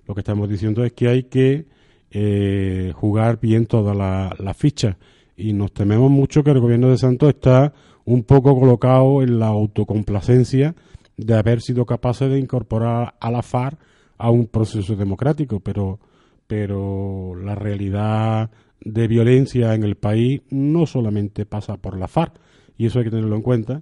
Lo que estamos diciendo es que hay que eh, jugar bien todas las fichas y nos tememos mucho que el gobierno de Santos está un poco colocado en la autocomplacencia de haber sido capaces de incorporar a la FARC a un proceso democrático, pero, pero la realidad de violencia en el país no solamente pasa por la FARC, y eso hay que tenerlo en cuenta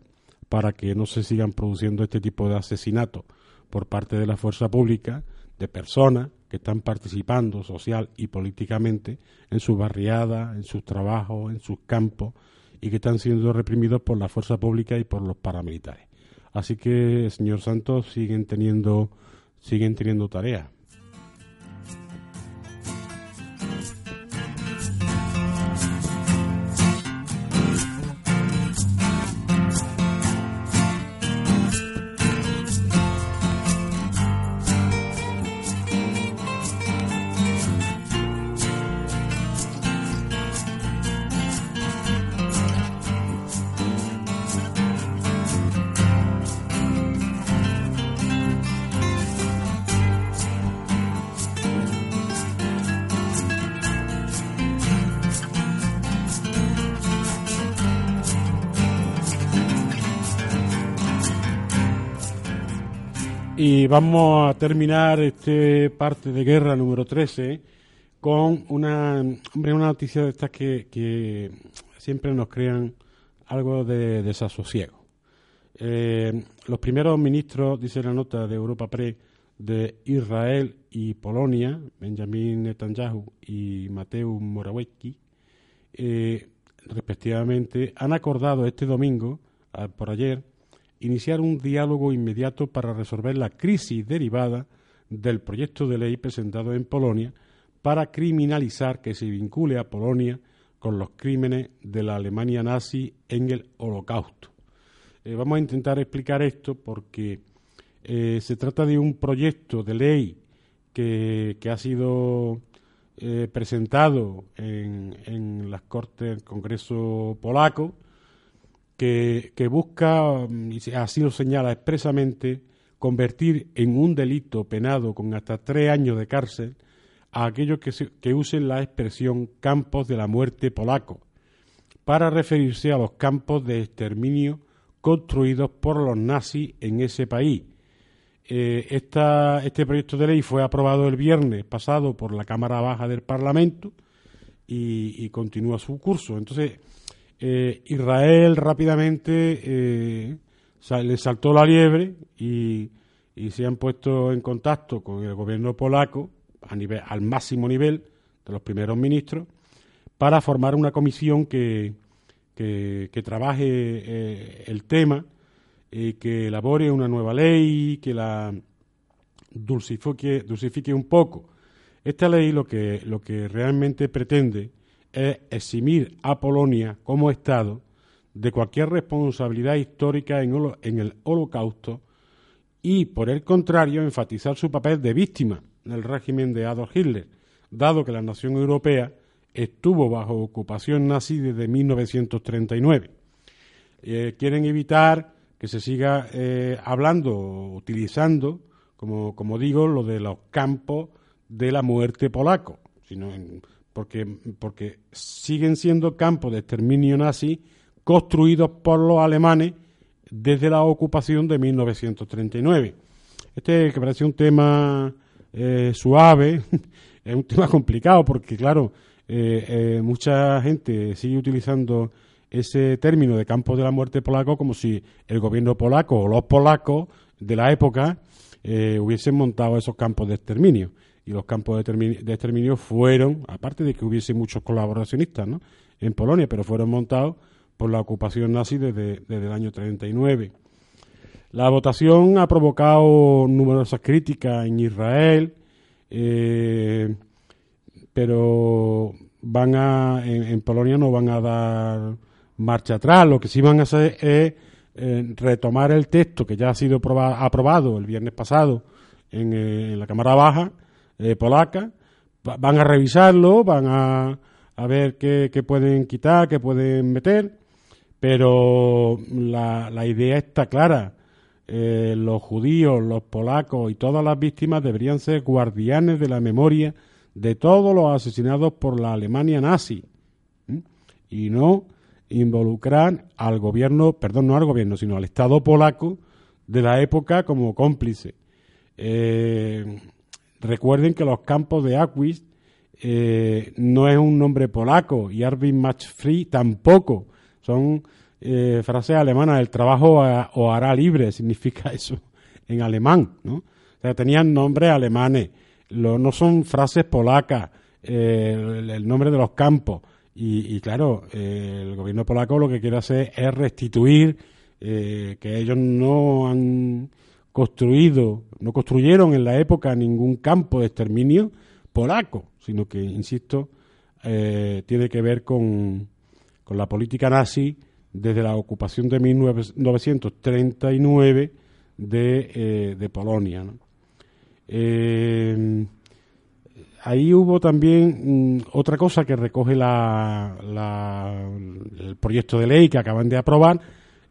para que no se sigan produciendo este tipo de asesinatos por parte de la fuerza pública de personas que están participando social y políticamente en sus barriadas, en sus trabajos, en sus campos y que están siendo reprimidos por la fuerza pública y por los paramilitares. Así que, señor Santos, siguen teniendo siguen teniendo tareas. Y vamos a terminar este parte de guerra número 13 con una, hombre, una noticia de estas que, siempre nos crean algo de desasosiego. Eh, los primeros ministros, dice la nota de Europa Pre, de Israel y Polonia, Benjamin Netanyahu y Mateusz Morawiecki, eh, respectivamente, han acordado este domingo, por ayer, iniciar un diálogo inmediato para resolver la crisis derivada del proyecto de ley presentado en Polonia para criminalizar que se vincule a Polonia con los crímenes de la Alemania nazi en el Holocausto. Eh, vamos a intentar explicar esto porque eh, se trata de un proyecto de ley que, ha sido eh, presentado en, en, las Cortes del Congreso polaco que, busca, mm, y así lo señala expresamente, convertir en un delito penado con hasta tres años de cárcel a aquellos que, que usen la expresión campos de la muerte polaco, para referirse a los campos de exterminio construidos por los nazis en ese país. Eh, este proyecto de ley fue aprobado el viernes pasado por la Cámara Baja del Parlamento y continúa su curso. Entonces, eh, Israel rápidamente eh, le saltó la liebre y, se han puesto en contacto con el gobierno polaco a nivel, al máximo nivel de los primeros ministros para formar una comisión que, que, trabaje eh, el tema y que elabore una nueva ley, que la dulcifique, dulcifique un poco. Esta ley lo que, lo que realmente pretende es eximir a Polonia como Estado de cualquier responsabilidad histórica en, el Holocausto y, por el contrario, enfatizar su papel de víctima en el régimen de Adolf Hitler, dado que la nación europea estuvo bajo ocupación nazi desde 1939. Eh, quieren evitar que se siga eh, hablando, utilizando, como, como digo, lo de los campos de la muerte polaco, sino porque, siguen siendo campos de exterminio nazi construidos por los alemanes desde la ocupación de 1939. Este que parece un tema eh, suave, es un tema complicado porque, claro, eh, eh, mucha gente sigue utilizando ese término de campos de la muerte polaco como si el gobierno polaco o los polacos de la época hubiesen montado esos campos de exterminio. Y los campos de, exterminio fueron, aparte de que hubiese muchos colaboracionistas ¿no? en Polonia, pero fueron montados por la ocupación nazi desde, desde el año 39. La votación ha provocado numerosas críticas en Israel, eh, pero van a, en, Polonia no van a dar marcha atrás. Lo que sí van a hacer es eh, retomar el texto que ya ha sido aprobado el viernes pasado en, eh, la Cámara Baja polaca. van a revisarlo, van a, a ver qué, pueden quitar, qué pueden meter, pero la, la idea está clara eh, los judíos, los polacos y todas las víctimas deberían ser guardianes de la memoria de todos los asesinados por la Alemania nazi y no involucrar al gobierno, perdón, no al gobierno, sino al Estado polaco de la época como cómplice. Eh, recuerden que los campos de Auschwitz eh, no es un nombre polaco y Arvin Free tampoco. Son eh, frase alemana, el trabajo o hará libre, significa eso en alemán, ¿no? O sea, tenían nombres alemanes, no son frases polacas, eh, el, nombre de los campos. Y, claro, eh, el gobierno polaco lo que quiere hacer es restituir que ellos no han construido, no construyeron en la época ningún campo de exterminio polaco, sino que, insisto, tiene que ver con, con la política nazi desde la ocupación de 1939 de, eh, de Polonia. Eh, ahí hubo también mm, otra cosa que recoge la, el proyecto de ley que acaban de aprobar,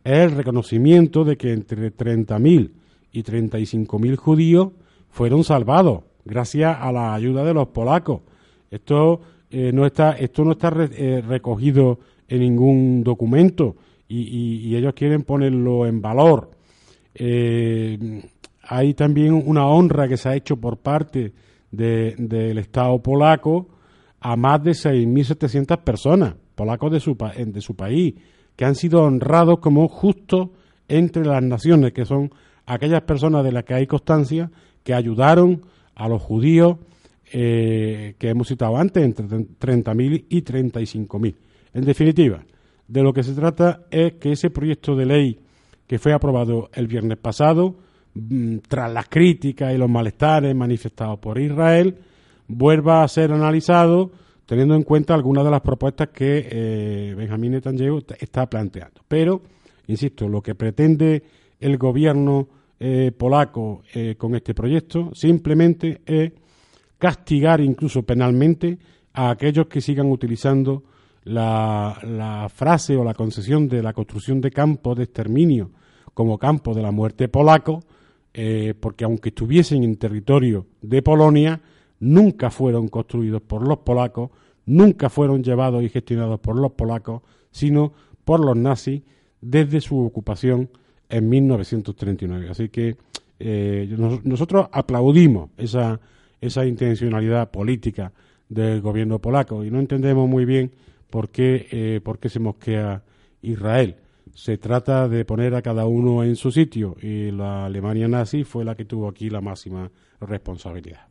el reconocimiento de que entre 30.000 y 35.000 judíos fueron salvados gracias a la ayuda de los polacos. Esto eh, no está, esto no está recogido en ningún documento y, ellos quieren ponerlo en valor. Eh, hay también una honra que se ha hecho por parte del Estado polaco a más de 6.700 personas, polacos de su, de su país, que han sido honrados como justos entre las naciones, que son aquellas personas de las que hay constancia que ayudaron a los judíos eh, que hemos citado antes, entre 30.000 y 35.000. En definitiva, de lo que se trata es que ese proyecto de ley que fue aprobado el viernes pasado, mm, tras las críticas y los malestares manifestados por Israel, vuelva a ser analizado teniendo en cuenta algunas de las propuestas que eh, Benjamín Netanyahu está planteando. Pero, insisto, lo que pretende el gobierno eh, polaco eh, con este proyecto. Simplemente es castigar incluso penalmente a aquellos que sigan utilizando la, frase o la concesión de la construcción de campos de exterminio como campo de la muerte polaco, eh, porque aunque estuviesen en territorio de Polonia, nunca fueron construidos por los polacos, nunca fueron llevados y gestionados por los polacos, sino por los nazis desde su ocupación en 1939. Así que eh, nosotros aplaudimos esa, esa intencionalidad política del gobierno polaco y no entendemos muy bien por qué, eh, por qué se mosquea Israel. Se trata de poner a cada uno en su sitio y la Alemania nazi fue la que tuvo aquí la máxima responsabilidad.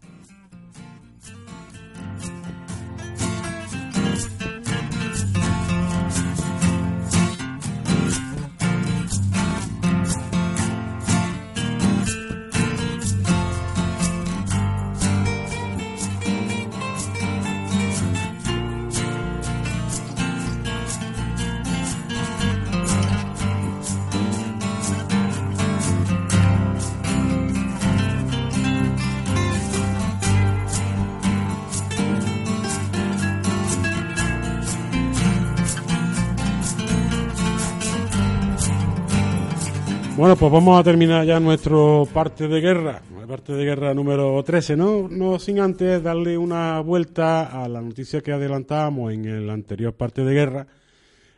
Bueno, pues vamos a terminar ya nuestro parte de guerra, parte de guerra número 13, ¿no? No sin antes darle una vuelta a la noticia que adelantábamos en el anterior parte de guerra,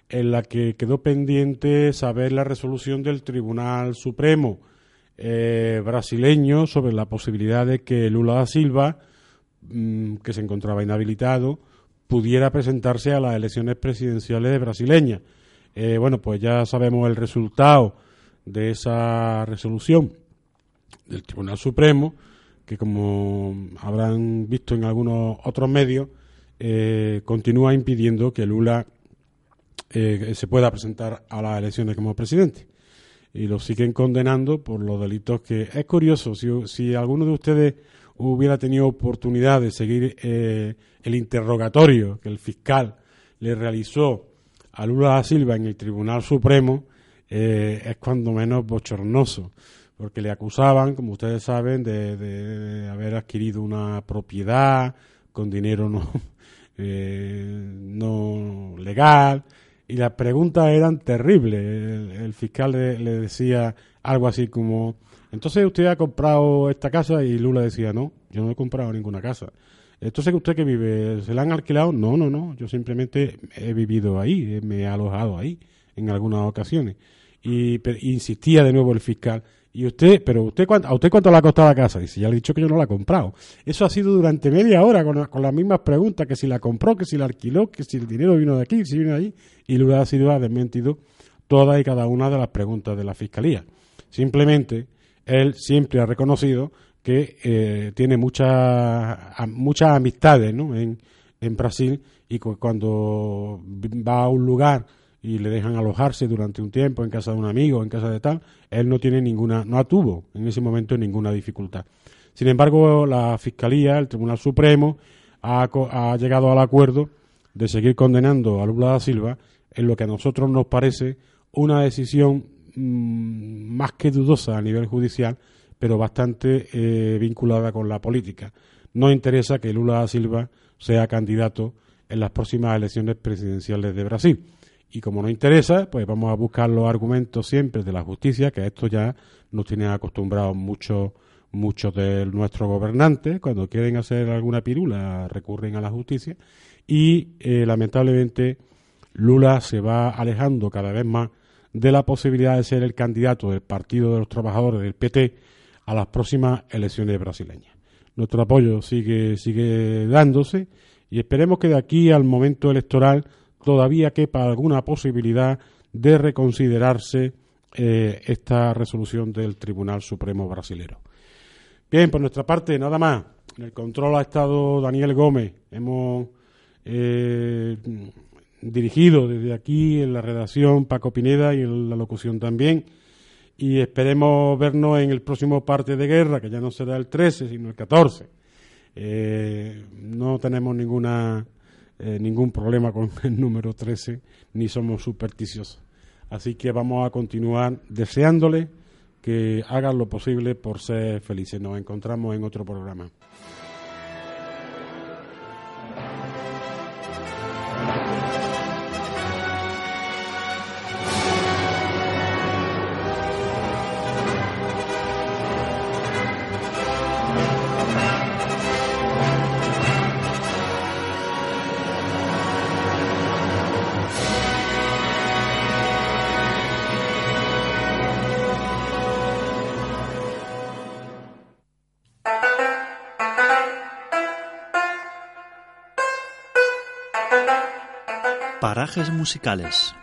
en la que quedó pendiente saber la resolución del Tribunal Supremo eh, brasileño sobre la posibilidad de que Lula da Silva, mm, que se encontraba inhabilitado, pudiera presentarse a las elecciones presidenciales brasileñas. Eh, bueno, pues ya sabemos el resultado de esa resolución del Tribunal Supremo, que como habrán visto en algunos otros medios, eh, continúa impidiendo que Lula eh, se pueda presentar a las elecciones como presidente. Y lo siguen condenando por los delitos que... Es curioso, si, si alguno de ustedes hubiera tenido oportunidad de seguir eh, el interrogatorio que el fiscal le realizó a Lula da Silva en el Tribunal Supremo, eh, es cuando menos bochornoso, porque le acusaban, como ustedes saben, de, haber adquirido una propiedad con dinero no, eh, no legal, y las preguntas eran terribles. El, fiscal le, decía algo así como, entonces usted ha comprado esta casa y Lula decía, no, yo no he comprado ninguna casa. Entonces, ¿usted que vive? ¿Se la han alquilado? No, no, no. Yo simplemente he vivido ahí, me he alojado ahí en algunas ocasiones. Y insistía de nuevo el fiscal. ¿Y usted, pero usted, ¿a usted cuánto le ha costado la casa? Dice, ya le he dicho que yo no la he comprado. Eso ha sido durante media hora con, con las mismas preguntas, que si la compró, que si la alquiló, que si el dinero vino de aquí, si vino de allí. Y Lula ha sido ha desmentido todas y cada una de las preguntas de la fiscalía. Simplemente, él siempre ha reconocido que eh, tiene muchas muchas amistades en, en Brasil y cuando va a un lugar y le dejan alojarse durante un tiempo en casa de un amigo, en casa de tal, él no tiene ninguna, no tuvo en ese momento ninguna dificultad. Sin embargo, la Fiscalía, el Tribunal Supremo, ha, ha llegado al acuerdo de seguir condenando a Lula da Silva en lo que a nosotros nos parece una decisión mm, más que dudosa a nivel judicial, pero bastante eh, vinculada con la política. No interesa que Lula da Silva sea candidato en las próximas elecciones presidenciales de Brasil. Y como no interesa, pues vamos a buscar los argumentos siempre de la justicia, que a esto ya nos tienen acostumbrados muchos muchos de nuestros gobernantes, cuando quieren hacer alguna pirula recurren a la justicia y eh, lamentablemente Lula se va alejando cada vez más de la posibilidad de ser el candidato del Partido de los Trabajadores del PT a las próximas elecciones brasileñas. Nuestro apoyo sigue, sigue dándose y esperemos que de aquí al momento electoral todavía quepa alguna posibilidad de reconsiderarse eh, esta resolución del Tribunal Supremo brasilero. Bien, por nuestra parte, nada más. En el control ha estado Daniel Gómez. Hemos eh, dirigido desde aquí en la redacción Paco Pineda y en la locución también y esperemos vernos en el próximo parte de guerra, que ya no será el 13, sino el 14. Eh, no tenemos ninguna eh, ningún problema con el número 13, ni somos supersticiosos. Así que vamos a continuar deseándole que hagan lo posible por ser felices. Nos encontramos en otro programa. Musicales.